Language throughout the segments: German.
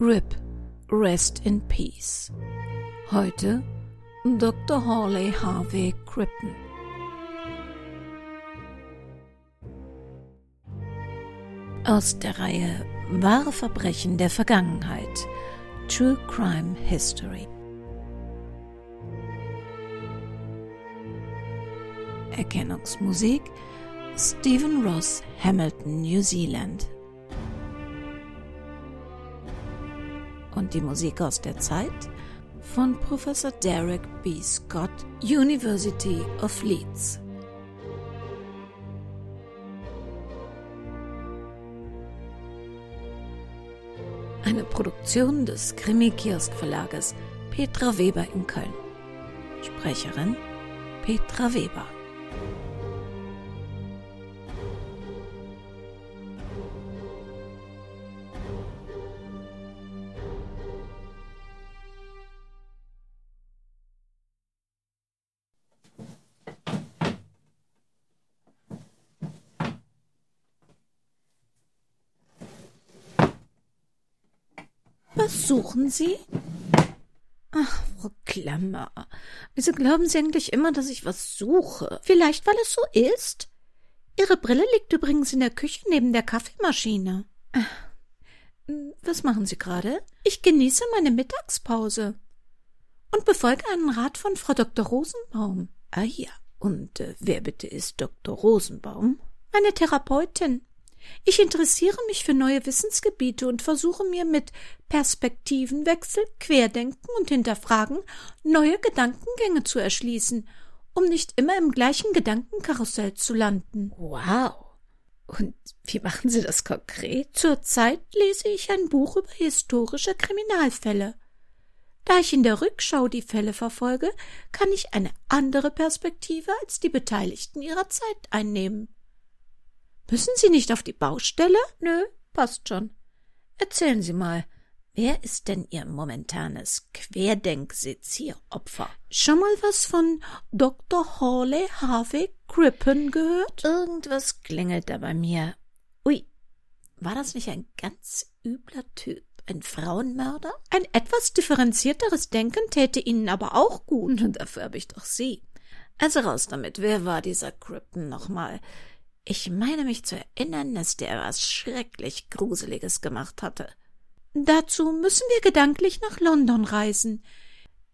RIP, Rest in Peace. Heute Dr. Hawley Harvey Crippen. Aus der Reihe Wahre Verbrechen der Vergangenheit. True Crime History. Erkennungsmusik Stephen Ross, Hamilton, New Zealand. Und die Musik aus der Zeit von Professor Derek B. Scott, University of Leeds. Eine Produktion des Krimi-Kiosk-Verlages Petra Weber in Köln. Sprecherin Petra Weber. Suchen Sie? Ach, Frau Klammer, wieso glauben Sie eigentlich immer, dass ich was suche? Vielleicht, weil es so ist? Ihre Brille liegt übrigens in der Küche neben der Kaffeemaschine. Was machen Sie gerade? Ich genieße meine Mittagspause und befolge einen Rat von Frau Dr. Rosenbaum. Ah ja, und äh, wer bitte ist Dr. Rosenbaum? Meine Therapeutin. Ich interessiere mich für neue Wissensgebiete und versuche mir mit Perspektivenwechsel, Querdenken und Hinterfragen neue Gedankengänge zu erschließen, um nicht immer im gleichen Gedankenkarussell zu landen. Wow. Und wie machen Sie das konkret? Zurzeit lese ich ein Buch über historische Kriminalfälle. Da ich in der Rückschau die Fälle verfolge, kann ich eine andere Perspektive als die Beteiligten ihrer Zeit einnehmen. Müssen Sie nicht auf die Baustelle? Nö, passt schon. Erzählen Sie mal, wer ist denn Ihr momentanes Querdenksezieropfer? Schon mal was von Dr. Hawley Harvey Crippen gehört? Irgendwas klingelt da bei mir. Ui, war das nicht ein ganz übler Typ? Ein Frauenmörder? Ein etwas differenzierteres Denken täte Ihnen aber auch gut. Und dafür habe ich doch Sie. Also raus damit. Wer war dieser Crippen nochmal? Ich meine mich zu erinnern, dass der was schrecklich Gruseliges gemacht hatte. Dazu müssen wir gedanklich nach London reisen.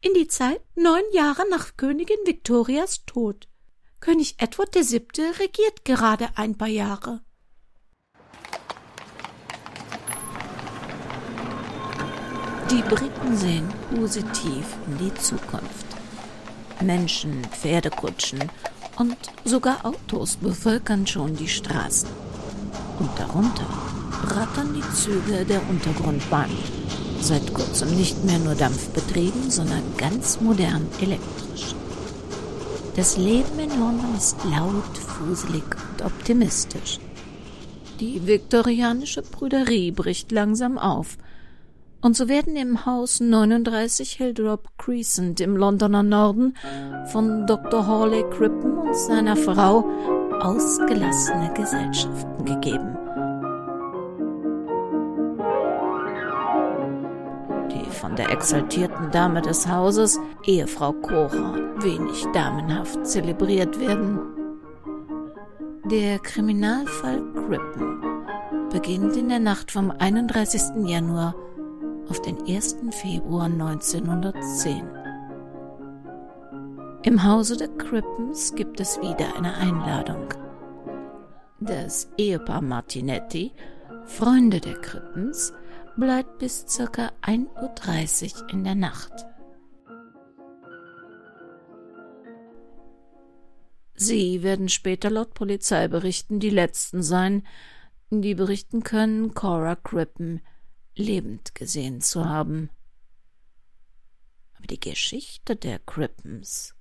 In die Zeit neun Jahre nach Königin Victorias Tod. König Edward VII. regiert gerade ein paar Jahre. Die Briten sehen positiv in die Zukunft. Menschen, Pferdekutschen und sogar Autos bevölkern schon die Straßen. Und darunter rattern die Züge der Untergrundbahn. Seit kurzem nicht mehr nur dampfbetrieben, sondern ganz modern elektrisch. Das Leben in London ist laut, fuselig und optimistisch. Die viktorianische Brüderie bricht langsam auf – und so werden im Haus 39 Hildrop Crescent im Londoner Norden von Dr. Hawley Crippen und seiner Frau ausgelassene Gesellschaften gegeben. Die von der exaltierten Dame des Hauses, Ehefrau Cora, wenig damenhaft zelebriert werden. Der Kriminalfall Crippen beginnt in der Nacht vom 31. Januar auf den 1. Februar 1910. Im Hause der Crippens gibt es wieder eine Einladung. Das Ehepaar Martinetti, Freunde der Crippens, bleibt bis ca. 1.30 Uhr in der Nacht. Sie werden später laut Polizeiberichten die Letzten sein, die berichten können, Cora Crippen lebend gesehen zu haben. Aber die Geschichte der Crippens,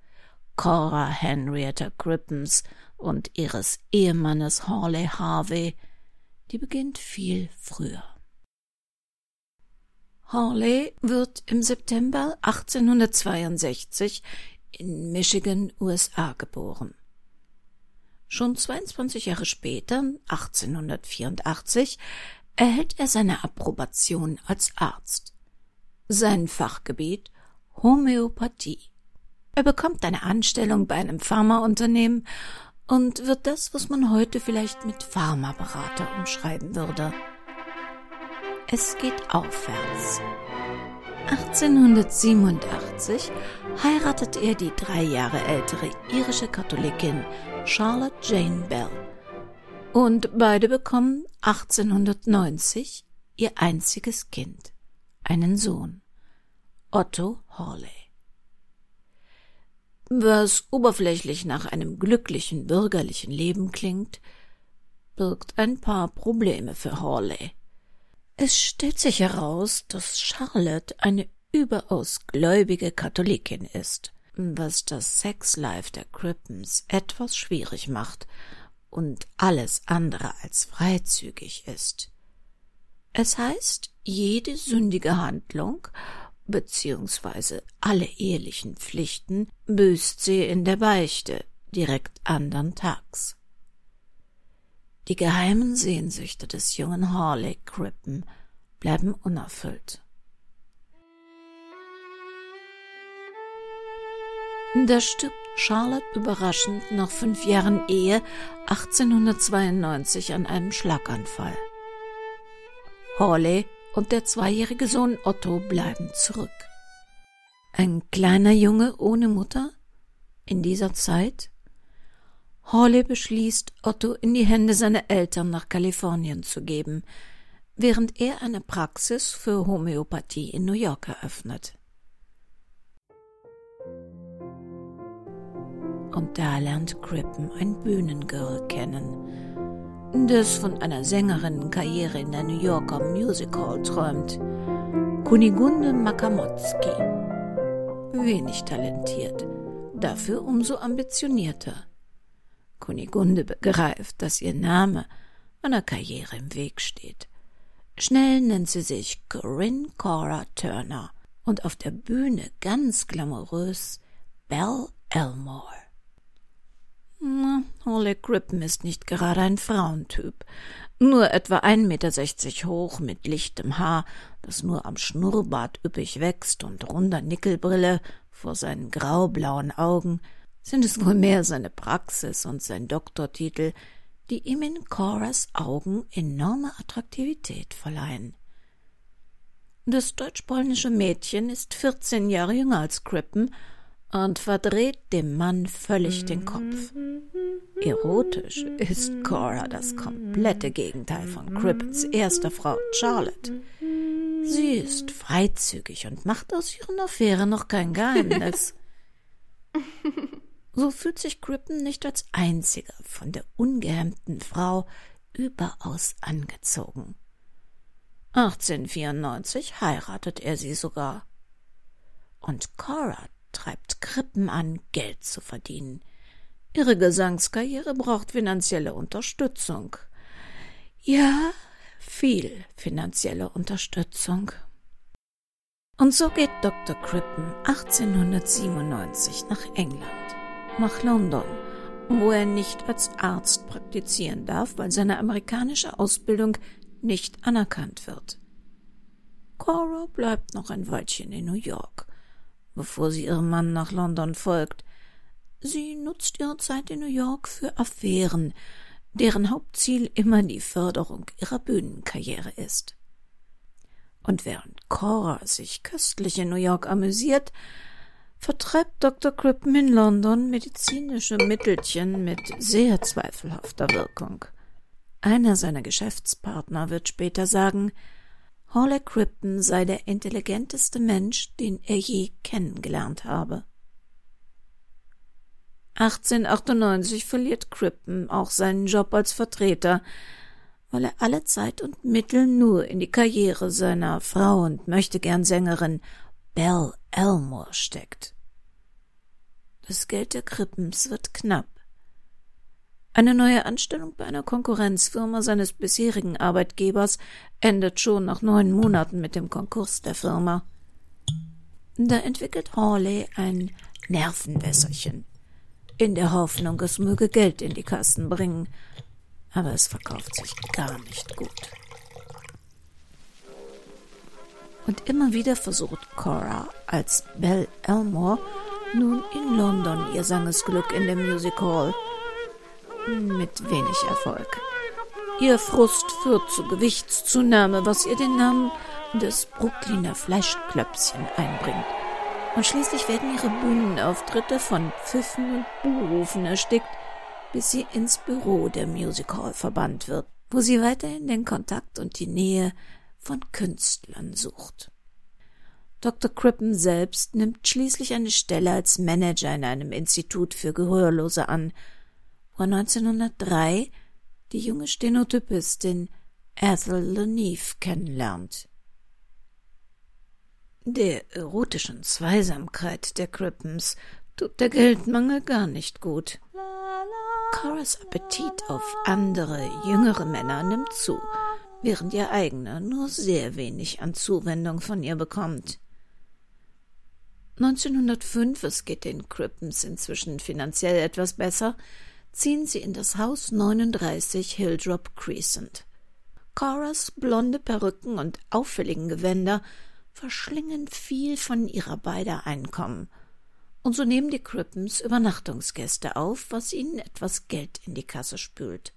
Cora Henrietta Crippens und ihres Ehemannes Hawley Harvey, die beginnt viel früher. Hawley wird im September 1862 in Michigan, USA geboren. Schon 22 Jahre später, 1884, erhält er seine Approbation als Arzt. Sein Fachgebiet Homöopathie. Er bekommt eine Anstellung bei einem Pharmaunternehmen und wird das, was man heute vielleicht mit Pharmaberater umschreiben würde. Es geht aufwärts. 1887 heiratet er die drei Jahre ältere irische Katholikin Charlotte Jane Bell und beide bekommen 1890 ihr einziges Kind, einen Sohn, Otto Hawley. Was oberflächlich nach einem glücklichen bürgerlichen Leben klingt, birgt ein paar Probleme für Hawley. Es stellt sich heraus, dass Charlotte eine überaus gläubige Katholikin ist, was das Sexlife der Crippens etwas schwierig macht und alles andere als freizügig ist. Es heißt, jede sündige Handlung beziehungsweise alle ehelichen Pflichten büßt sie in der Beichte direkt andern Tags. Die geheimen Sehnsüchte des jungen Harley Crippen bleiben unerfüllt. Da stirbt Charlotte überraschend nach fünf Jahren Ehe 1892 an einem Schlaganfall. Hawley und der zweijährige Sohn Otto bleiben zurück. Ein kleiner Junge ohne Mutter? In dieser Zeit? Hawley beschließt, Otto in die Hände seiner Eltern nach Kalifornien zu geben, während er eine Praxis für Homöopathie in New York eröffnet. Und da lernt Crippen ein Bühnengirl kennen, das von einer Sängerin-Karriere in der New Yorker Music Hall träumt. Kunigunde Makamotzki. Wenig talentiert, dafür umso ambitionierter. Kunigunde begreift, dass ihr Name einer Karriere im Weg steht. Schnell nennt sie sich Corinne Cora Turner und auf der Bühne ganz glamourös Belle Elmore. Holly Crippen ist nicht gerade ein Frauentyp. Nur etwa 1,60 Meter hoch, mit lichtem Haar, das nur am Schnurrbart üppig wächst und runder Nickelbrille vor seinen graublauen Augen, sind es wohl mehr seine Praxis und sein Doktortitel, die ihm in Coras Augen enorme Attraktivität verleihen. Das deutsch-polnische Mädchen ist vierzehn Jahre jünger als Crippen und verdreht dem Mann völlig den Kopf. Erotisch ist Cora das komplette Gegenteil von Crippens erster Frau Charlotte. Sie ist freizügig und macht aus ihren Affären noch kein Geheimnis. So fühlt sich Crippen nicht als einziger von der ungehemmten Frau überaus angezogen. 1894 heiratet er sie sogar. Und Cora treibt Krippen an, Geld zu verdienen. Ihre Gesangskarriere braucht finanzielle Unterstützung. Ja, viel finanzielle Unterstützung. Und so geht Dr. Crippen 1897 nach England, nach London, wo er nicht als Arzt praktizieren darf, weil seine amerikanische Ausbildung nicht anerkannt wird. Cora bleibt noch ein Weilchen in New York bevor sie ihrem Mann nach London folgt. Sie nutzt ihre Zeit in New York für Affären, deren Hauptziel immer die Förderung ihrer Bühnenkarriere ist. Und während Cora sich köstlich in New York amüsiert, vertreibt Dr. Crippen in London medizinische Mittelchen mit sehr zweifelhafter Wirkung. Einer seiner Geschäftspartner wird später sagen, Hawley Crippen sei der intelligenteste Mensch, den er je kennengelernt habe. 1898 verliert Crippen auch seinen Job als Vertreter, weil er alle Zeit und Mittel nur in die Karriere seiner Frau und möchte gern Sängerin Belle Elmore steckt. Das Geld der Crippens wird knapp. Eine neue Anstellung bei einer Konkurrenzfirma seines bisherigen Arbeitgebers endet schon nach neun Monaten mit dem Konkurs der Firma. Da entwickelt Hawley ein Nervenwässerchen, in der Hoffnung, es möge Geld in die Kassen bringen, aber es verkauft sich gar nicht gut. Und immer wieder versucht Cora als Belle Elmore nun in London ihr Sangesglück in der Music Hall. Mit wenig Erfolg. Ihr Frust führt zu Gewichtszunahme, was ihr den Namen des Brooklyner Fleischklöpschen einbringt. Und schließlich werden ihre Bühnenauftritte von Pfiffen und Buhrufen erstickt, bis sie ins Büro der Music Hall verbannt wird, wo sie weiterhin den Kontakt und die Nähe von Künstlern sucht. Dr. Crippen selbst nimmt schließlich eine Stelle als Manager in einem Institut für Gehörlose an, wo er 1903 die junge Stenotypistin Ethel Leneve kennenlernt. Der erotischen Zweisamkeit der Crippens tut der Geldmangel gar nicht gut. Coras Appetit auf andere, jüngere Männer nimmt zu, während ihr eigener nur sehr wenig an Zuwendung von ihr bekommt. 1905, es geht den Crippens inzwischen finanziell etwas besser, ziehen sie in das Haus 39 Hilldrop Crescent. Coras blonde Perücken und auffälligen Gewänder verschlingen viel von ihrer beider Einkommen, und so nehmen die Crippens Übernachtungsgäste auf, was ihnen etwas Geld in die Kasse spült.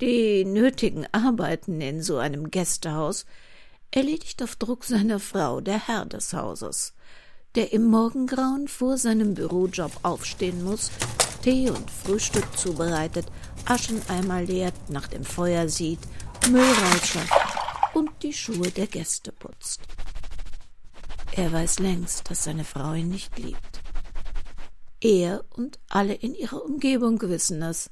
Die nötigen Arbeiten in so einem Gästehaus erledigt auf Druck seiner Frau der Herr des Hauses, der im Morgengrauen vor seinem Bürojob aufstehen muss, Tee und Frühstück zubereitet, Ascheneimer leert, nach dem Feuer sieht, Müll rausschafft und die Schuhe der Gäste putzt. Er weiß längst, dass seine Frau ihn nicht liebt. Er und alle in ihrer Umgebung wissen es.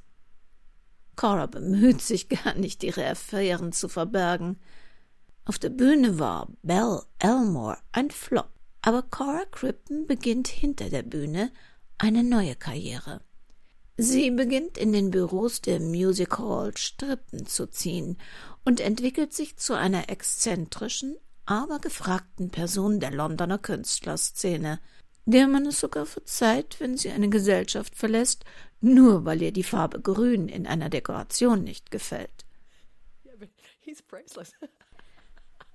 Cora bemüht sich gar nicht, ihre Affären zu verbergen. Auf der Bühne war Belle Elmore ein Flop, aber Cora Crippen beginnt hinter der Bühne eine neue Karriere. Sie beginnt in den Büros der Music Hall Strippen zu ziehen und entwickelt sich zu einer exzentrischen, aber gefragten Person der Londoner Künstlerszene, der man es sogar verzeiht, wenn sie eine Gesellschaft verlässt, nur weil ihr die Farbe Grün in einer Dekoration nicht gefällt.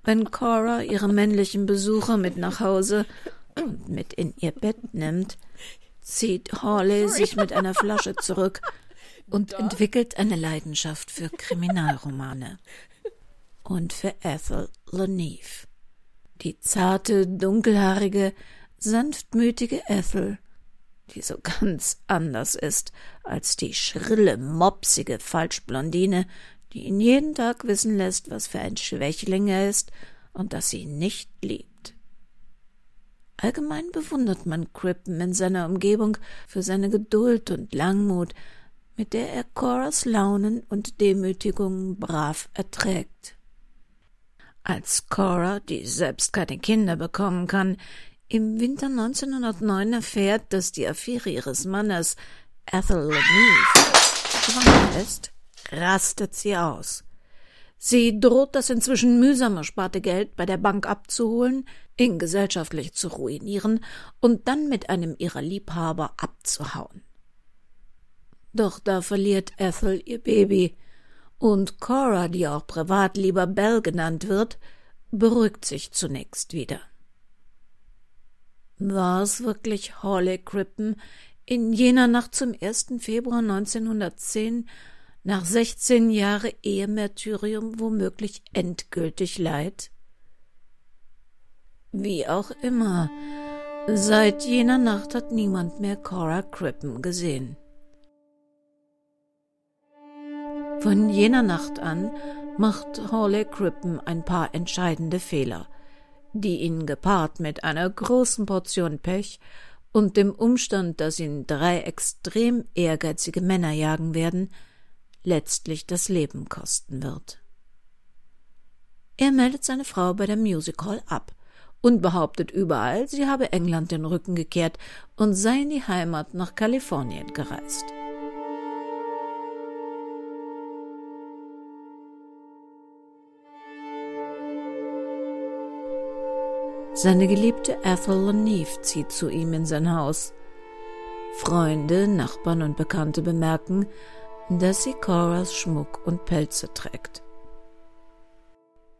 Wenn Cora ihre männlichen Besucher mit nach Hause und mit in ihr Bett nimmt, zieht Hawley sich mit einer Flasche zurück und entwickelt eine Leidenschaft für Kriminalromane und für Ethel Leneve. Die zarte, dunkelhaarige, sanftmütige Ethel, die so ganz anders ist als die schrille, mopsige Falschblondine, die ihn jeden Tag wissen lässt, was für ein Schwächling er ist und dass sie ihn nicht liebt. Allgemein bewundert man Crippen in seiner Umgebung für seine Geduld und Langmut, mit der er Coras Launen und Demütigungen brav erträgt. Als Cora, die selbst keine Kinder bekommen kann, im Winter 1909 erfährt, dass die Affäre ihres Mannes Ethel Leneve schwanger ist, rastet sie aus. Sie droht das inzwischen mühsam ersparte Geld bei der Bank abzuholen, ihn gesellschaftlich zu ruinieren und dann mit einem ihrer Liebhaber abzuhauen. Doch da verliert Ethel ihr Baby, und Cora, die auch privat lieber Belle genannt wird, beruhigt sich zunächst wieder. War es wirklich Hawley Crippen in jener Nacht zum 1. Februar 1910 nach 16 Jahre Ehemärtyrium womöglich endgültig leid? Wie auch immer, seit jener Nacht hat niemand mehr Cora Crippen gesehen. Von jener Nacht an macht Hawley Crippen ein paar entscheidende Fehler, die ihn gepaart mit einer großen Portion Pech und dem Umstand, dass ihn drei extrem ehrgeizige Männer jagen werden, letztlich das Leben kosten wird. Er meldet seine Frau bei der Music Hall ab und behauptet überall, sie habe England den Rücken gekehrt und sei in die Heimat nach Kalifornien gereist. Seine geliebte Ethel Leneve zieht zu ihm in sein Haus. Freunde, Nachbarn und Bekannte bemerken, dass sie Coras Schmuck und Pelze trägt.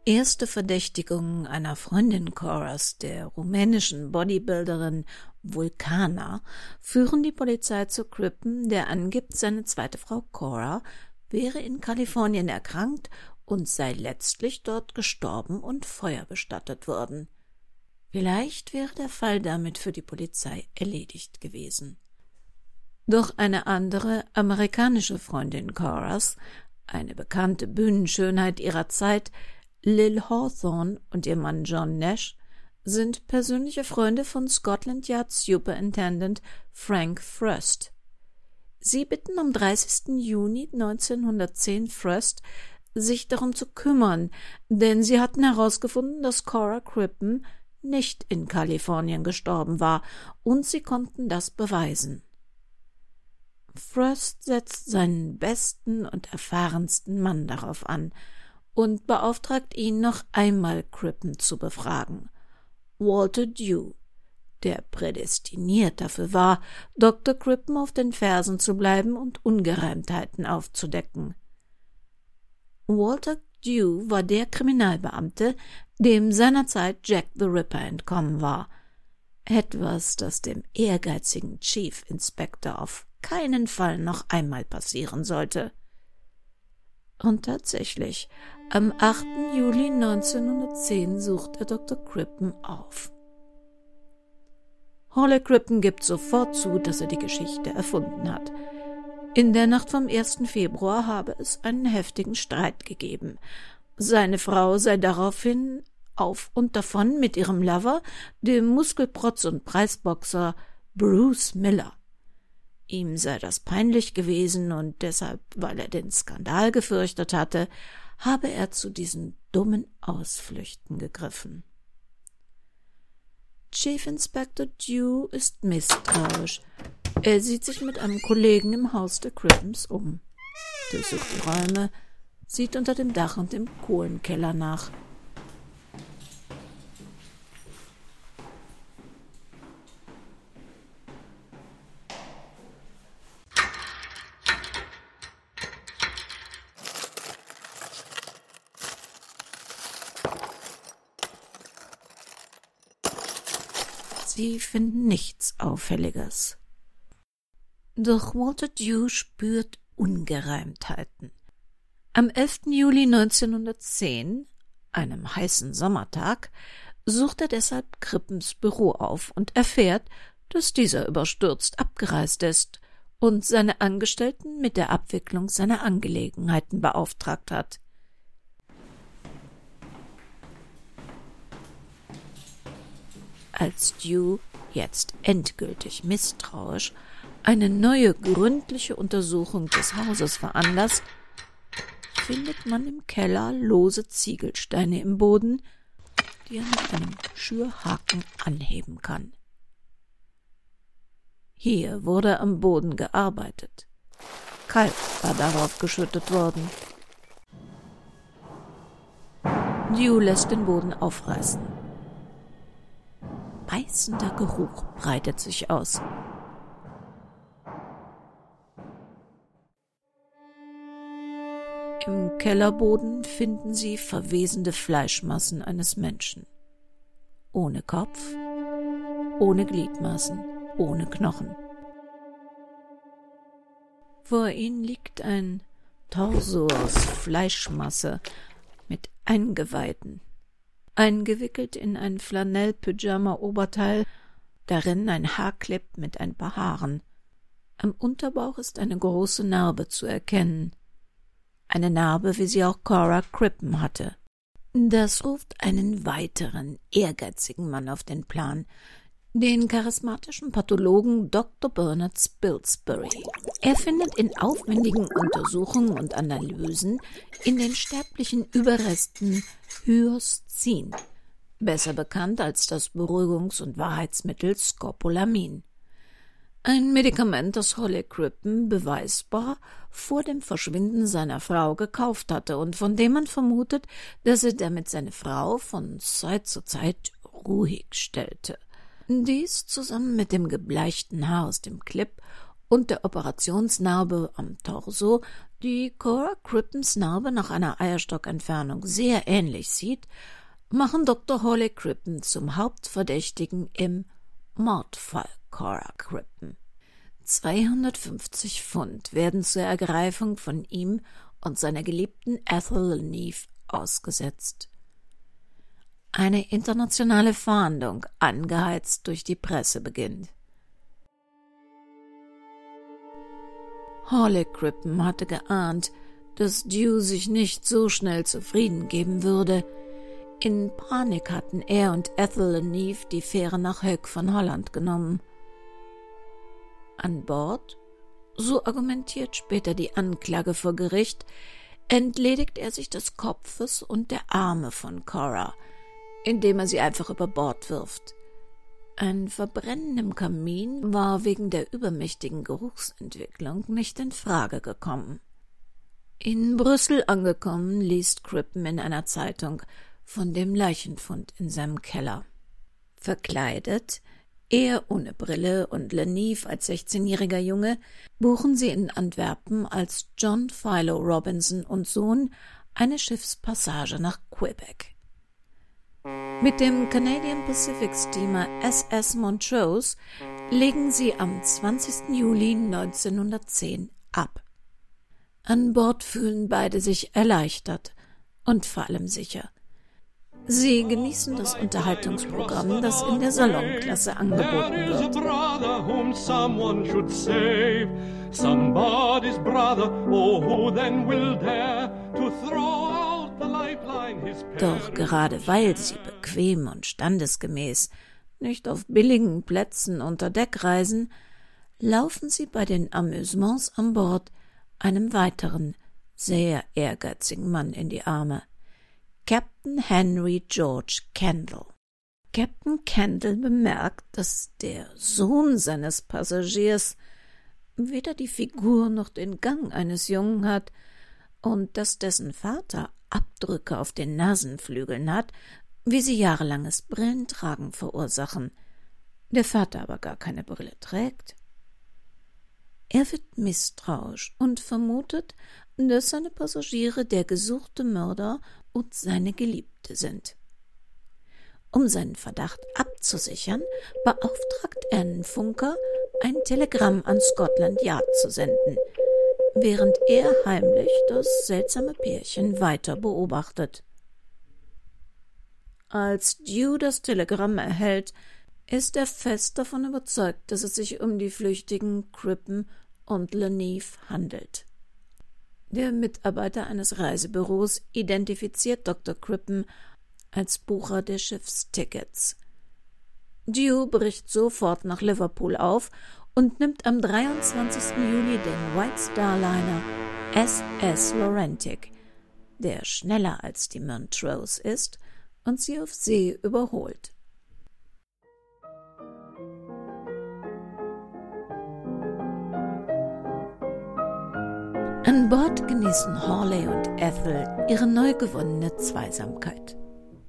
Erste Verdächtigungen einer Freundin Coras, der rumänischen Bodybuilderin Vulcana, führen die Polizei zu Crippen, der angibt, seine zweite Frau Cora wäre in Kalifornien erkrankt und sei letztlich dort gestorben und feuerbestattet worden. Vielleicht wäre der Fall damit für die Polizei erledigt gewesen. Doch eine andere amerikanische Freundin Coras, eine bekannte Bühnenschönheit ihrer Zeit, Lil Hawthorne und ihr Mann John Nash, sind persönliche Freunde von Scotland Yard Superintendent Frank Frost. Sie bitten am 30. Juni 1910 Frost, sich darum zu kümmern, denn sie hatten herausgefunden, dass Cora Crippen nicht in Kalifornien gestorben war, und sie konnten das beweisen. Frost setzt seinen besten und erfahrensten Mann darauf an und beauftragt ihn, noch einmal Crippen zu befragen. Walter Dew, der prädestiniert dafür war, Dr. Crippen auf den Fersen zu bleiben und Ungereimtheiten aufzudecken. Walter Dew war der Kriminalbeamte, dem seinerzeit Jack the Ripper entkommen war. Etwas, das dem ehrgeizigen Chief Inspector auf keinen Fall noch einmal passieren sollte. Und tatsächlich, am 8. Juli 1910 sucht er Dr. Crippen auf. Holly Crippen gibt sofort zu, dass er die Geschichte erfunden hat. In der Nacht vom 1. Februar habe es einen heftigen Streit gegeben. Seine Frau sei daraufhin auf und davon mit ihrem Lover, dem Muskelprotz und Preisboxer Bruce Miller. Ihm sei das peinlich gewesen und deshalb, weil er den Skandal gefürchtet hatte, habe er zu diesen dummen Ausflüchten gegriffen. Chief Inspector Dew ist misstrauisch. Er sieht sich mit einem Kollegen im Haus der Cribbens um, durchsucht die Räume, sieht unter dem Dach und im Kohlenkeller nach. Sie finden nichts Auffälliges. Doch Walter Dew spürt Ungereimtheiten. Am 11. Juli 1910, einem heißen Sommertag, sucht er deshalb Krippens Büro auf und erfährt, dass dieser überstürzt abgereist ist und seine Angestellten mit der Abwicklung seiner Angelegenheiten beauftragt hat. Als Dew, jetzt endgültig misstrauisch, eine neue gründliche Untersuchung des Hauses veranlasst, findet man im Keller lose Ziegelsteine im Boden, die er mit einem Schürhaken anheben kann. Hier wurde am Boden gearbeitet. Kalk war darauf geschüttet worden. Dew lässt den Boden aufreißen beißender Geruch breitet sich aus. Im Kellerboden finden sie verwesende Fleischmassen eines Menschen. Ohne Kopf, ohne Gliedmaßen, ohne Knochen. Vor ihnen liegt ein Torso aus Fleischmasse mit Eingeweiden, eingewickelt in ein Flanell-Pyjama-Oberteil, darin ein Haarklipp mit ein paar Haaren. Am Unterbauch ist eine große Narbe zu erkennen. Eine Narbe, wie sie auch Cora Crippen hatte. Das ruft einen weiteren, ehrgeizigen Mann auf den Plan, den charismatischen Pathologen Dr. Bernard Spilsbury. Er findet in aufwendigen Untersuchungen und Analysen in den sterblichen Überresten Hyoscin, besser bekannt als das Beruhigungs- und Wahrheitsmittel Scopolamin. Ein Medikament, das Holly Crippen beweisbar vor dem Verschwinden seiner Frau gekauft hatte und von dem man vermutet, dass er damit seine Frau von Zeit zu Zeit ruhig stellte. Dies zusammen mit dem gebleichten Haar aus dem Clip und der Operationsnarbe am Torso, die Cora Crippens Narbe nach einer Eierstockentfernung sehr ähnlich sieht, machen Dr. Hawley Crippen zum Hauptverdächtigen im Mordfall Cora Crippen. 250 Pfund werden zur Ergreifung von ihm und seiner geliebten Ethel Neve ausgesetzt. Eine internationale Fahndung, angeheizt durch die Presse, beginnt. Hawley Crippen hatte geahnt, dass Dew sich nicht so schnell zufrieden geben würde. In Panik hatten er und Ethel Neve die Fähre nach Höck von Holland genommen. An Bord, so argumentiert später die Anklage vor Gericht, entledigt er sich des Kopfes und der Arme von Cora, indem er sie einfach über Bord wirft. Ein Verbrennen im Kamin war wegen der übermächtigen Geruchsentwicklung nicht in Frage gekommen. In Brüssel angekommen, liest Crippen in einer Zeitung von dem Leichenfund in seinem Keller. Verkleidet, er ohne Brille und Lenive als 16-jähriger Junge, buchen sie in Antwerpen als John Philo Robinson und Sohn eine Schiffspassage nach Quebec. Mit dem Canadian Pacific Steamer SS Montrose legen sie am 20. Juli 1910 ab. An Bord fühlen beide sich erleichtert und vor allem sicher. Sie genießen das Unterhaltungsprogramm, das in der Salonklasse angeboten wird. Doch gerade weil sie bequem und standesgemäß nicht auf billigen Plätzen unter Deck reisen, laufen sie bei den Amüsements an Bord einem weiteren, sehr ehrgeizigen Mann in die Arme. Captain Henry George Kendall. Captain Kendall bemerkt, dass der Sohn seines Passagiers weder die Figur noch den Gang eines Jungen hat und dass dessen Vater Abdrücke auf den Nasenflügeln hat, wie sie jahrelanges Brillentragen verursachen, der Vater aber gar keine Brille trägt. Er wird misstrauisch und vermutet, dass seine Passagiere der gesuchte Mörder und seine Geliebte sind. Um seinen Verdacht abzusichern, beauftragt er einen Funker, ein Telegramm an Scotland Yard zu senden, während er heimlich das seltsame Pärchen weiter beobachtet. Als Dew das Telegramm erhält, ist er fest davon überzeugt, dass es sich um die flüchtigen Crippen und Leneve handelt. Der Mitarbeiter eines Reisebüros identifiziert Dr. Crippen als Bucher der Schiffstickets. Dew bricht sofort nach Liverpool auf und nimmt am 23. Juli den White Star Liner SS Laurentic, der schneller als die Montrose ist und sie auf See überholt. An Bord genießen Hawley und Ethel ihre neu gewonnene Zweisamkeit.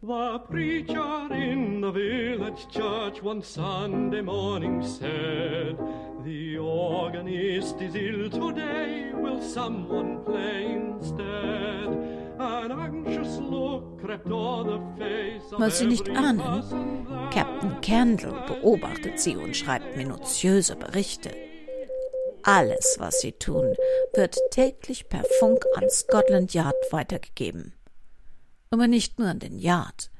The preacher in the village church one Sunday morning said, The organist is ill today, will someone play instead? An anxious look crept o'er the face of Was Sie nicht ahnen, Captain Candle beobachtet sie und schreibt minutiöse Berichte. Alles, was sie tun, wird täglich per Funk an Scotland Yard weitergegeben aber nicht nur an den Yard.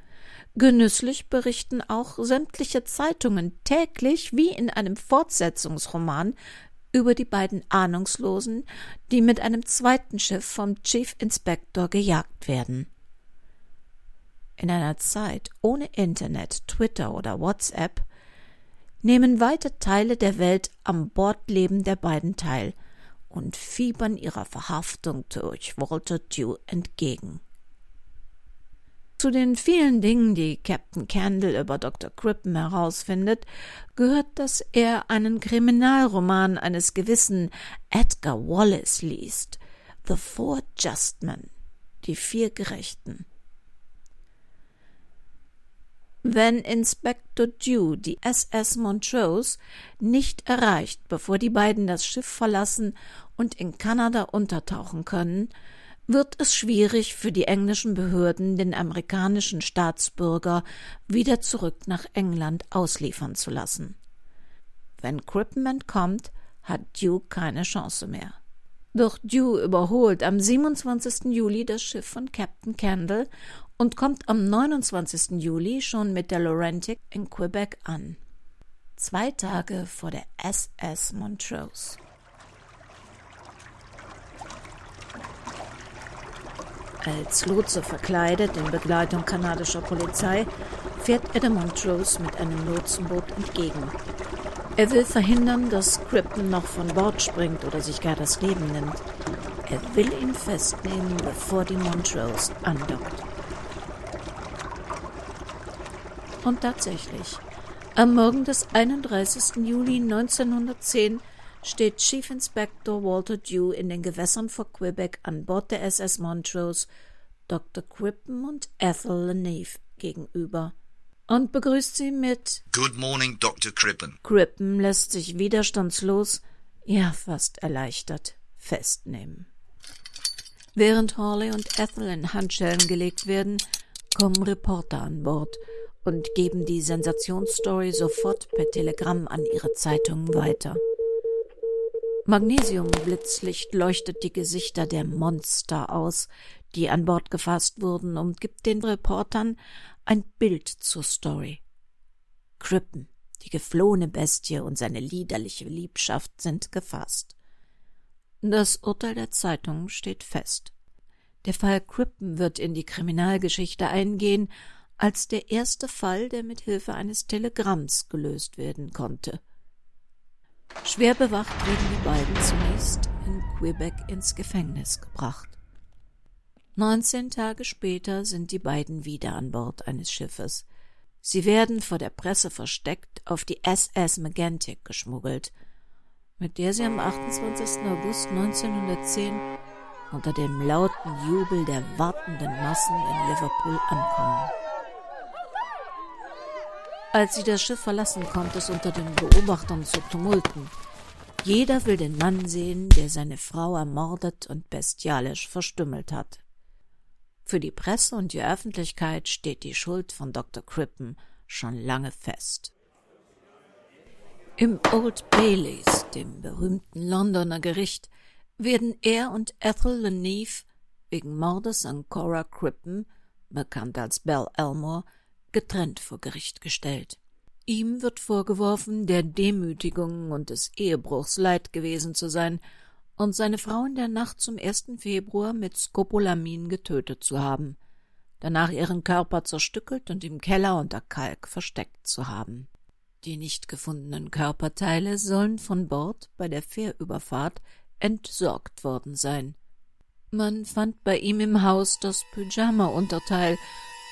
Genüsslich berichten auch sämtliche Zeitungen täglich wie in einem Fortsetzungsroman über die beiden Ahnungslosen, die mit einem zweiten Schiff vom Chief Inspector gejagt werden. In einer Zeit ohne Internet, Twitter oder WhatsApp nehmen weite Teile der Welt am Bordleben der beiden teil und fiebern ihrer Verhaftung durch Walter Dew entgegen. Zu den vielen Dingen, die Captain Candle über Dr. Crippen herausfindet, gehört, dass er einen Kriminalroman eines gewissen Edgar Wallace liest, The Four Just Men, die vier Gerechten. Wenn Inspector Dew die SS Montrose nicht erreicht, bevor die beiden das Schiff verlassen und in Kanada untertauchen können, wird es schwierig für die englischen Behörden, den amerikanischen Staatsbürger wieder zurück nach England ausliefern zu lassen. Wenn Crippen entkommt, hat Dew keine Chance mehr. Doch Dew überholt am 27. Juli das Schiff von Captain Kendall und kommt am 29. Juli schon mit der Laurentic in Quebec an. Zwei Tage vor der SS Montrose. Als Lotse verkleidet in Begleitung kanadischer Polizei fährt Adam Montrose mit einem Lotsenboot entgegen. Er will verhindern, dass Crippen noch von Bord springt oder sich gar das Leben nimmt. Er will ihn festnehmen, bevor die Montrose andockt. Und tatsächlich, am Morgen des 31. Juli 1910 steht Chief Inspector Walter Dew in den Gewässern vor Quebec an Bord der SS Montrose Dr. Crippen und Ethel Leneve gegenüber und begrüßt sie mit Good morning, Dr. Crippen. Crippen lässt sich widerstandslos, ja fast erleichtert, festnehmen. Während Hawley und Ethel in Handschellen gelegt werden, kommen Reporter an Bord und geben die Sensationsstory sofort per Telegramm an ihre Zeitungen weiter. Magnesiumblitzlicht leuchtet die Gesichter der Monster aus, die an Bord gefasst wurden, und gibt den Reportern ein Bild zur Story. Crippen, die geflohene Bestie und seine liederliche Liebschaft sind gefasst. Das Urteil der Zeitung steht fest. Der Fall Crippen wird in die Kriminalgeschichte eingehen als der erste Fall, der mit Hilfe eines Telegramms gelöst werden konnte. Schwer bewacht werden die beiden zunächst in Quebec ins Gefängnis gebracht. Neunzehn Tage später sind die beiden wieder an Bord eines Schiffes. Sie werden vor der Presse versteckt auf die SS Megantic geschmuggelt, mit der sie am 28. August 1910 unter dem lauten Jubel der wartenden Massen in Liverpool ankommen. Als sie das Schiff verlassen, kommt es unter den Beobachtern zu Tumulten. Jeder will den Mann sehen, der seine Frau ermordet und bestialisch verstümmelt hat. Für die Presse und die Öffentlichkeit steht die Schuld von Dr. Crippen schon lange fest. Im Old Baileys, dem berühmten Londoner Gericht, werden er und Ethel Leneve wegen Mordes an Cora Crippen, bekannt als Belle Elmore, getrennt vor Gericht gestellt. Ihm wird vorgeworfen, der Demütigung und des Ehebruchs leid gewesen zu sein und seine Frau in der Nacht zum 1. Februar mit Scopolamin getötet zu haben, danach ihren Körper zerstückelt und im Keller unter Kalk versteckt zu haben. Die nicht gefundenen Körperteile sollen von Bord bei der Fährüberfahrt entsorgt worden sein. Man fand bei ihm im Haus das Pyjama-Unterteil,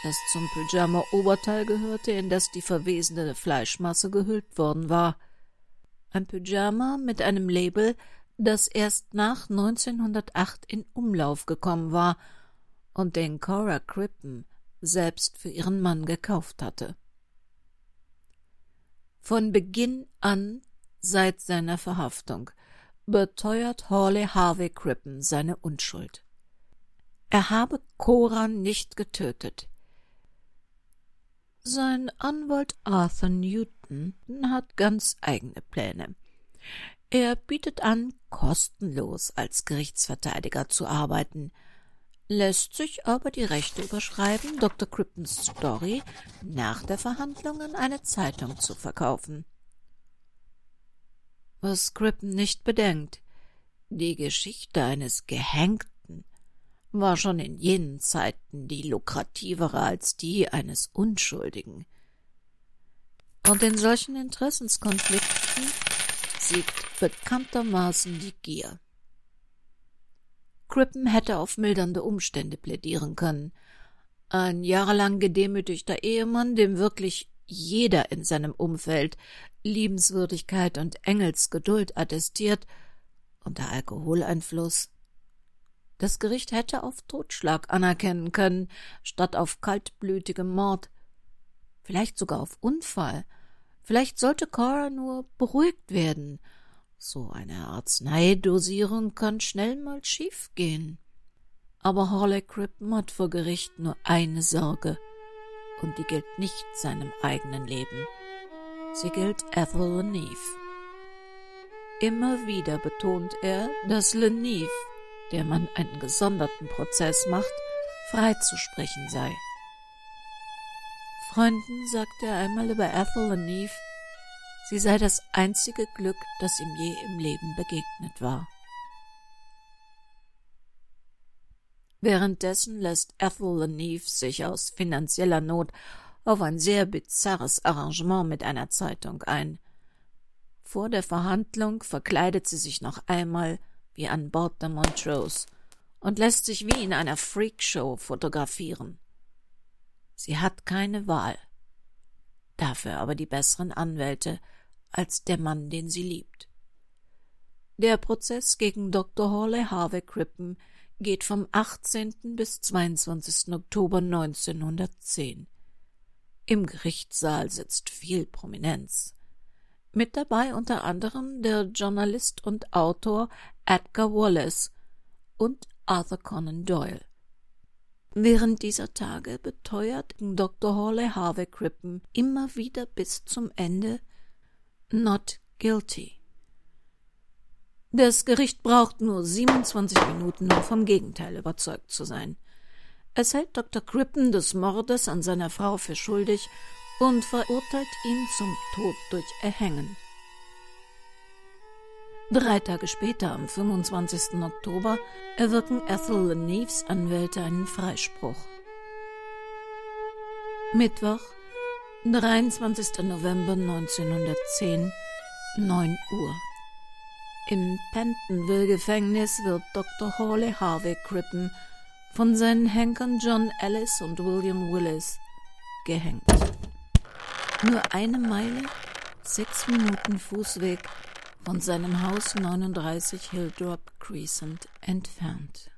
das zum Pyjama-Oberteil gehörte, in das die verwesende Fleischmasse gehüllt worden war. Ein Pyjama mit einem Label, das erst nach 1908 in Umlauf gekommen war und den Cora Crippen selbst für ihren Mann gekauft hatte. Von Beginn an, seit seiner Verhaftung, beteuert Hawley Harvey Crippen seine Unschuld. Er habe Cora nicht getötet. Sein Anwalt Arthur Newton hat ganz eigene Pläne. Er bietet an, kostenlos als Gerichtsverteidiger zu arbeiten, lässt sich aber die Rechte überschreiben, Dr. Crippens Story nach der Verhandlung an eine Zeitung zu verkaufen. Was Crippen nicht bedenkt, die Geschichte eines Gehängten war schon in jenen Zeiten die lukrativere als die eines Unschuldigen. Und in solchen Interessenskonflikten siegt bekanntermaßen die Gier. Crippen hätte auf mildernde Umstände plädieren können. Ein jahrelang gedemütigter Ehemann, dem wirklich jeder in seinem Umfeld Liebenswürdigkeit und Engelsgeduld attestiert, unter Alkoholeinfluss. Das Gericht hätte auf Totschlag anerkennen können, statt auf kaltblütigem Mord. vielleicht sogar auf Unfall. Vielleicht sollte Cora nur beruhigt werden. So eine Arzneidosierung kann schnell mal schiefgehen. Aber Hawley Crippen hat vor Gericht nur eine Sorge, und die gilt nicht seinem eigenen Leben. Sie gilt Ethel Leneve. Immer wieder betont er, dass Leneve, der man einen gesonderten Prozess macht, freizusprechen sei. Freunden sagte er einmal über Ethel Leneve, sie sei das einzige Glück, das ihm je im Leben begegnet war. Währenddessen lässt Ethel Leneve sich aus finanzieller Not auf ein sehr bizarres Arrangement mit einer Zeitung ein. Vor der Verhandlung verkleidet sie sich noch einmal wie an Bord der Montrose und lässt sich wie in einer Freakshow fotografieren. Sie hat keine Wahl, dafür aber die besseren Anwälte als der Mann, den sie liebt. Der Prozess gegen Dr. Hawley Harvey Crippen geht vom 18. bis 22. Oktober 1910. Im Gerichtssaal sitzt viel Prominenz. Mit dabei unter anderem der Journalist und Autor Edgar Wallace und Arthur Conan Doyle. Während dieser Tage beteuert Dr. Hawley Harvey Crippen immer wieder bis zum Ende Not guilty. Das Gericht braucht nur 27 Minuten, um vom Gegenteil überzeugt zu sein. Es hält Dr. Crippen des Mordes an seiner Frau für schuldig und verurteilt ihn zum Tod durch Erhängen. Drei Tage später, am 25. Oktober, erwirken Ethel Leneves Anwälte einen Freispruch. Mittwoch, 23. November 1910, 9 Uhr. Im Pentonville-Gefängnis wird Dr. Hawley Harvey Crippen von seinen Henkern John Ellis und William Willis gehängt. Nur eine Meile, sechs Minuten Fußweg von seinem Haus 39 Hilldrop Crescent entfernt.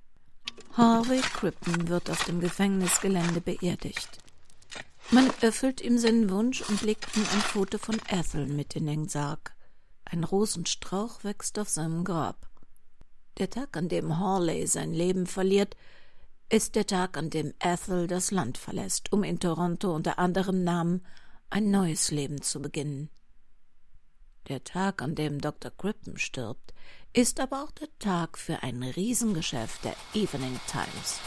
Harvey Crippen wird auf dem Gefängnisgelände beerdigt. Man erfüllt ihm seinen Wunsch und legt ihm ein Foto von Ethel mit in den Sarg. Ein Rosenstrauch wächst auf seinem Grab. Der Tag, an dem Hawley sein Leben verliert, ist der Tag, an dem Ethel das Land verlässt, um in Toronto unter anderem Namen ein neues Leben zu beginnen. Der Tag, an dem Dr. Crippen stirbt, ist aber auch der Tag für ein Riesengeschäft der Evening Times.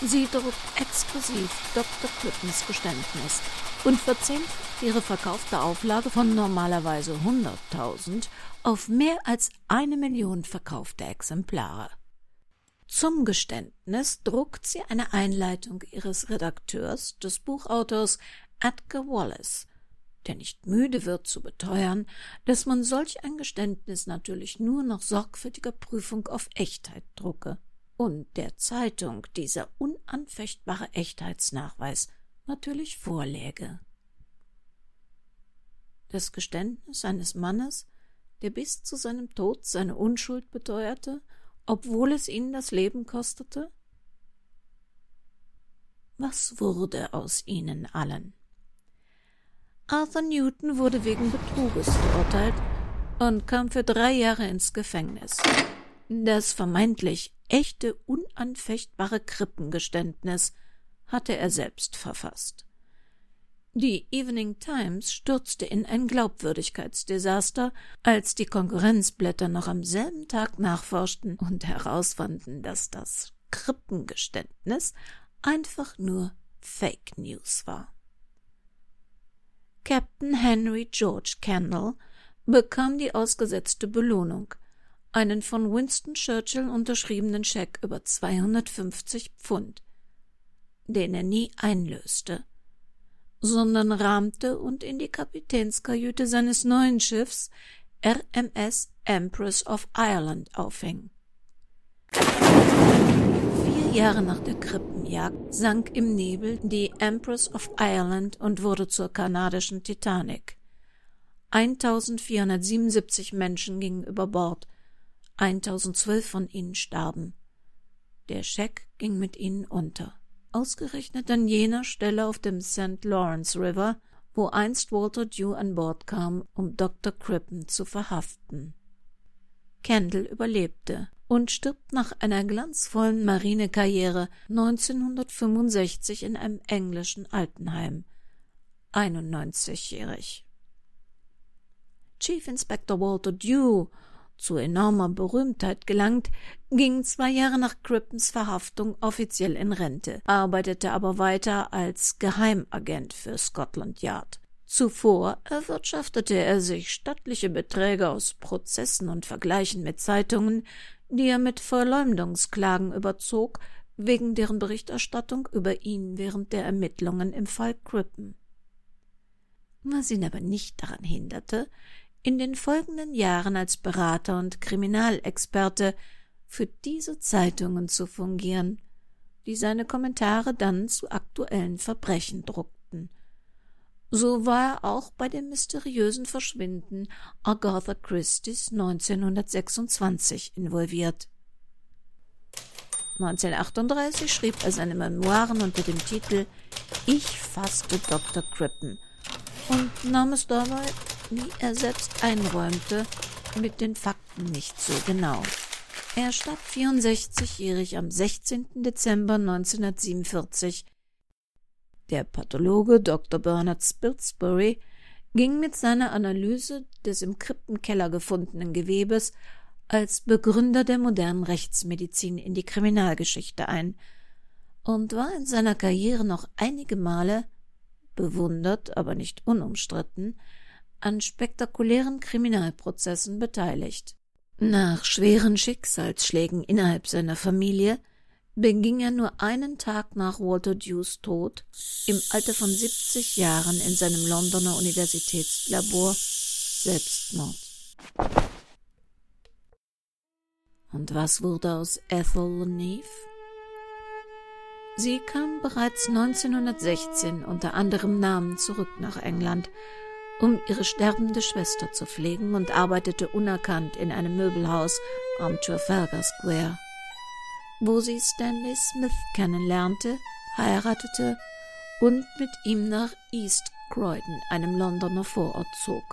Sie druckt exklusiv Dr. Crippens Geständnis und verzehnfacht ihre verkaufte Auflage von normalerweise 100.000 auf mehr als eine Million verkaufte Exemplare. Zum Geständnis druckt sie eine Einleitung ihres Redakteurs, des Buchautors Edgar Wallace, der nicht müde wird zu beteuern, dass man solch ein Geständnis natürlich nur nach sorgfältiger Prüfung auf Echtheit drucke und der Zeitung dieser unanfechtbare Echtheitsnachweis natürlich vorläge. Das Geständnis eines Mannes, der bis zu seinem Tod seine Unschuld beteuerte, obwohl es ihn das Leben kostete? Was wurde aus ihnen allen? Arthur Newton wurde wegen Betruges verurteilt und kam für drei Jahre ins Gefängnis. Das vermeintlich echte, unanfechtbare Krippengeständnis hatte er selbst verfasst. Die Evening Times stürzte in ein Glaubwürdigkeitsdesaster, als die Konkurrenzblätter noch am selben Tag nachforschten und herausfanden, dass das Krippengeständnis einfach nur Fake News war. Captain Henry George Kendall bekam die ausgesetzte Belohnung, einen von Winston Churchill unterschriebenen Scheck über 250 Pfund, den er nie einlöste, sondern rahmte und in die Kapitänskajüte seines neuen Schiffs RMS Empress of Ireland aufhing. Jahre nach der Krippenjagd sank im Nebel die Empress of Ireland und wurde zur kanadischen Titanic. 1477 Menschen gingen über Bord, 1012 von ihnen starben. Der Scheck ging mit ihnen unter. ausgerechnet an jener Stelle auf dem St. Lawrence River, wo einst Walter Dew an Bord kam, um Dr. Crippen zu verhaften. Kendall überlebte und stirbt nach einer glanzvollen Marinekarriere 1965 in einem englischen Altenheim, 91-jährig. Chief Inspector Walter Dew, zu enormer Berühmtheit gelangt, ging zwei Jahre nach Crippens Verhaftung offiziell in Rente, arbeitete aber weiter als Geheimagent für Scotland Yard. Zuvor erwirtschaftete er sich stattliche Beträge aus Prozessen und Vergleichen mit Zeitungen, die er mit Verleumdungsklagen überzog, wegen deren Berichterstattung über ihn während der Ermittlungen im Fall Crippen. Was ihn aber nicht daran hinderte, in den folgenden Jahren als Berater und Kriminalexperte für diese Zeitungen zu fungieren, die seine Kommentare dann zu aktuellen Verbrechen druckten. So war er auch bei dem mysteriösen Verschwinden Agatha Christie's 1926 involviert. 1938 schrieb er seine Memoiren unter dem Titel Ich fasste Dr. Crippen und nahm es dabei, wie er selbst einräumte, mit den Fakten nicht so genau. Er starb 64-jährig am 16. Dezember 1947. Der Pathologe Dr. Bernard Spilsbury ging mit seiner Analyse des im Krippenkeller gefundenen Gewebes als Begründer der modernen Rechtsmedizin in die Kriminalgeschichte ein und war in seiner Karriere noch einige Male bewundert, aber nicht unumstritten, an spektakulären Kriminalprozessen beteiligt. Nach schweren Schicksalsschlägen innerhalb seiner Familie beging er nur einen Tag nach Walter Dews Tod im Alter von 70 Jahren in seinem Londoner Universitätslabor Selbstmord. Und was wurde aus Ethel Neve? Sie kam bereits 1916 unter anderem Namen zurück nach England, um ihre sterbende Schwester zu pflegen und arbeitete unerkannt in einem Möbelhaus am Trafalgar Square, wo sie Stanley Smith kennenlernte, heiratete und mit ihm nach East Croydon, einem Londoner Vorort, zog.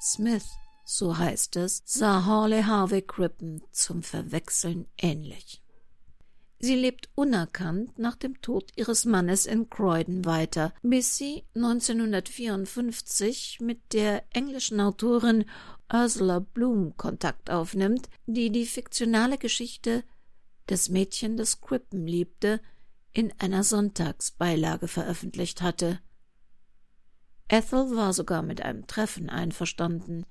Smith, so heißt es, sah Hawley Harvey Crippen zum Verwechseln ähnlich. Sie lebt unerkannt nach dem Tod ihres Mannes in Croydon weiter, bis sie 1954 mit der englischen Autorin Ursula Bloom Kontakt aufnimmt, die die fiktionale Geschichte Das Mädchen, das Crippen liebte, in einer Sonntagsbeilage veröffentlicht hatte. Ethel war sogar mit einem Treffen einverstanden.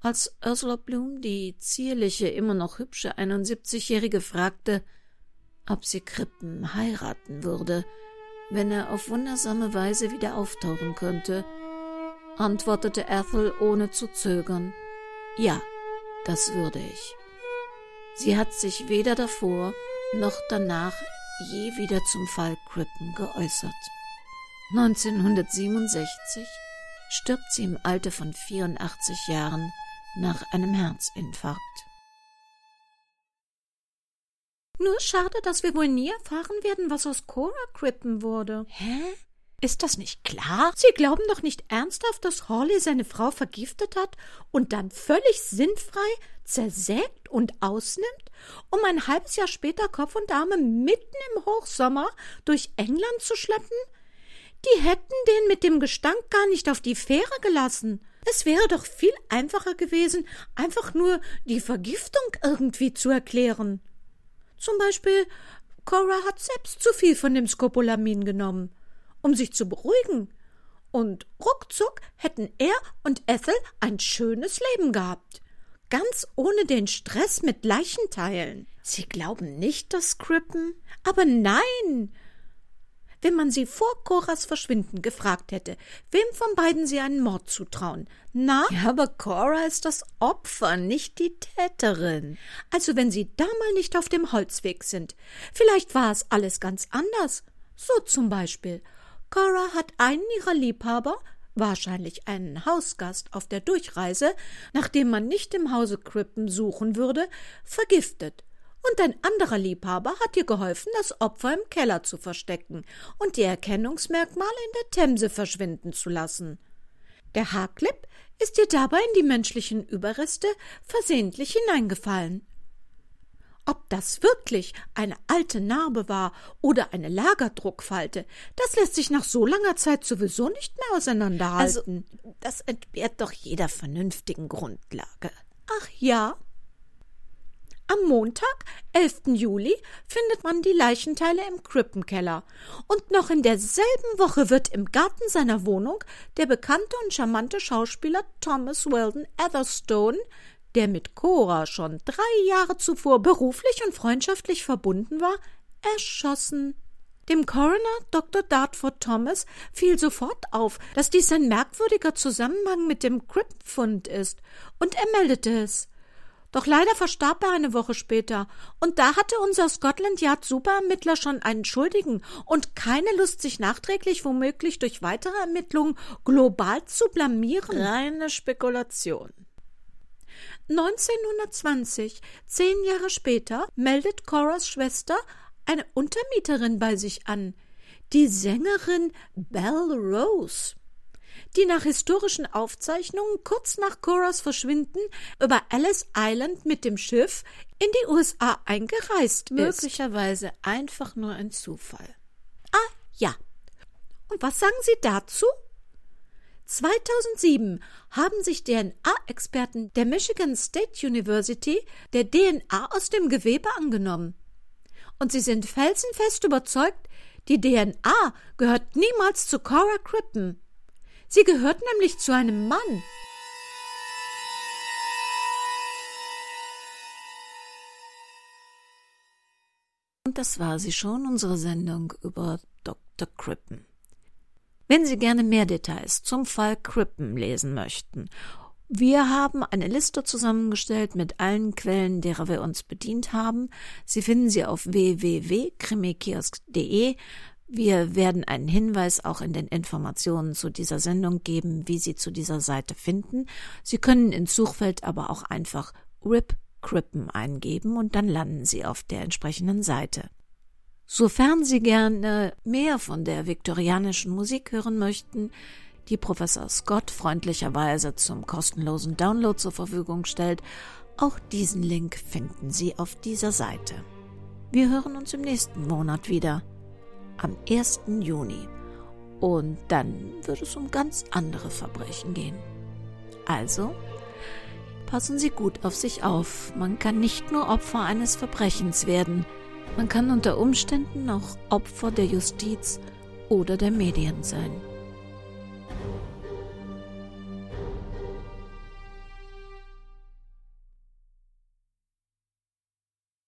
Als Ursula Bloom die zierliche, immer noch hübsche 71-Jährige fragte, ob sie Krippen heiraten würde, wenn er auf wundersame Weise wieder auftauchen könnte, antwortete Ethel ohne zu zögern. Ja, das würde ich. Sie hat sich weder davor noch danach je wieder zum Fall Crippen geäußert. 1967 stirbt sie im Alter von 84 Jahren nach einem Herzinfarkt. Nur schade, dass wir wohl nie erfahren werden, was aus Cora Crippen wurde. Hä? Ist das nicht klar? Sie glauben doch nicht ernsthaft, dass Hawley seine Frau vergiftet hat und dann völlig sinnfrei zersägt und ausnimmt, um ein halbes Jahr später Kopf und Arme mitten im Hochsommer durch England zu schleppen? Die hätten den mit dem Gestank gar nicht auf die Fähre gelassen. Es wäre doch viel einfacher gewesen, einfach nur die Vergiftung irgendwie zu erklären. Zum Beispiel, Cora hat selbst zu viel von dem Skopolamin genommen, um sich zu beruhigen. Und ruckzuck hätten er und Ethel ein schönes Leben gehabt. Ganz ohne den Stress mit Leichenteilen. Sie glauben nicht, dass Crippen? Aber nein! wenn man sie vor Coras Verschwinden gefragt hätte, wem von beiden sie einen Mord zutrauen. Na? Ja, aber Cora ist das Opfer, nicht die Täterin. Also wenn sie da mal nicht auf dem Holzweg sind. Vielleicht war es alles ganz anders. So zum Beispiel. Cora hat einen ihrer Liebhaber, wahrscheinlich einen Hausgast auf der Durchreise, nachdem man nicht im Hause Crippen suchen würde, vergiftet und ein anderer Liebhaber hat ihr geholfen, das Opfer im Keller zu verstecken und die Erkennungsmerkmale in der Themse verschwinden zu lassen. Der Haarclip ist ihr dabei in die menschlichen Überreste versehentlich hineingefallen. Ob das wirklich eine alte Narbe war oder eine Lagerdruckfalte, das lässt sich nach so langer Zeit sowieso nicht mehr auseinanderhalten. Also, das entbehrt doch jeder vernünftigen Grundlage. Ach ja, am Montag, 11. Juli, findet man die Leichenteile im Krippenkeller. Und noch in derselben Woche wird im Garten seiner Wohnung der bekannte und charmante Schauspieler Thomas Weldon Etherstone, der mit Cora schon drei Jahre zuvor beruflich und freundschaftlich verbunden war, erschossen. Dem Coroner Dr. Dartford Thomas fiel sofort auf, dass dies ein merkwürdiger Zusammenhang mit dem Krippenfund ist, und er meldete es. Doch leider verstarb er eine Woche später, und da hatte unser Scotland Yard Superermittler schon einen Schuldigen und keine Lust, sich nachträglich womöglich durch weitere Ermittlungen global zu blamieren. Reine Spekulation. 1920, zehn Jahre später, meldet Coras Schwester eine Untermieterin bei sich an, die Sängerin Belle Rose die nach historischen Aufzeichnungen kurz nach Coras Verschwinden über Ellis Island mit dem Schiff in die USA eingereist ist. Möglicherweise einfach nur ein Zufall. Ah, ja. Und was sagen Sie dazu? 2007 haben sich DNA-Experten der Michigan State University der DNA aus dem Gewebe angenommen. Und sie sind felsenfest überzeugt, die DNA gehört niemals zu Cora Crippen. Sie gehört nämlich zu einem Mann. Und das war sie schon, unsere Sendung über Dr. Crippen. Wenn Sie gerne mehr Details zum Fall Crippen lesen möchten, wir haben eine Liste zusammengestellt mit allen Quellen, derer wir uns bedient haben. Sie finden sie auf www.krimikiosk.de. Wir werden einen Hinweis auch in den Informationen zu dieser Sendung geben, wie Sie zu dieser Seite finden. Sie können ins Suchfeld aber auch einfach RIP Crippen eingeben und dann landen Sie auf der entsprechenden Seite. Sofern Sie gerne mehr von der viktorianischen Musik hören möchten, die Professor Scott freundlicherweise zum kostenlosen Download zur Verfügung stellt, auch diesen Link finden Sie auf dieser Seite. Wir hören uns im nächsten Monat wieder am 1. Juni. Und dann wird es um ganz andere Verbrechen gehen. Also, passen Sie gut auf sich auf. Man kann nicht nur Opfer eines Verbrechens werden, man kann unter Umständen auch Opfer der Justiz oder der Medien sein.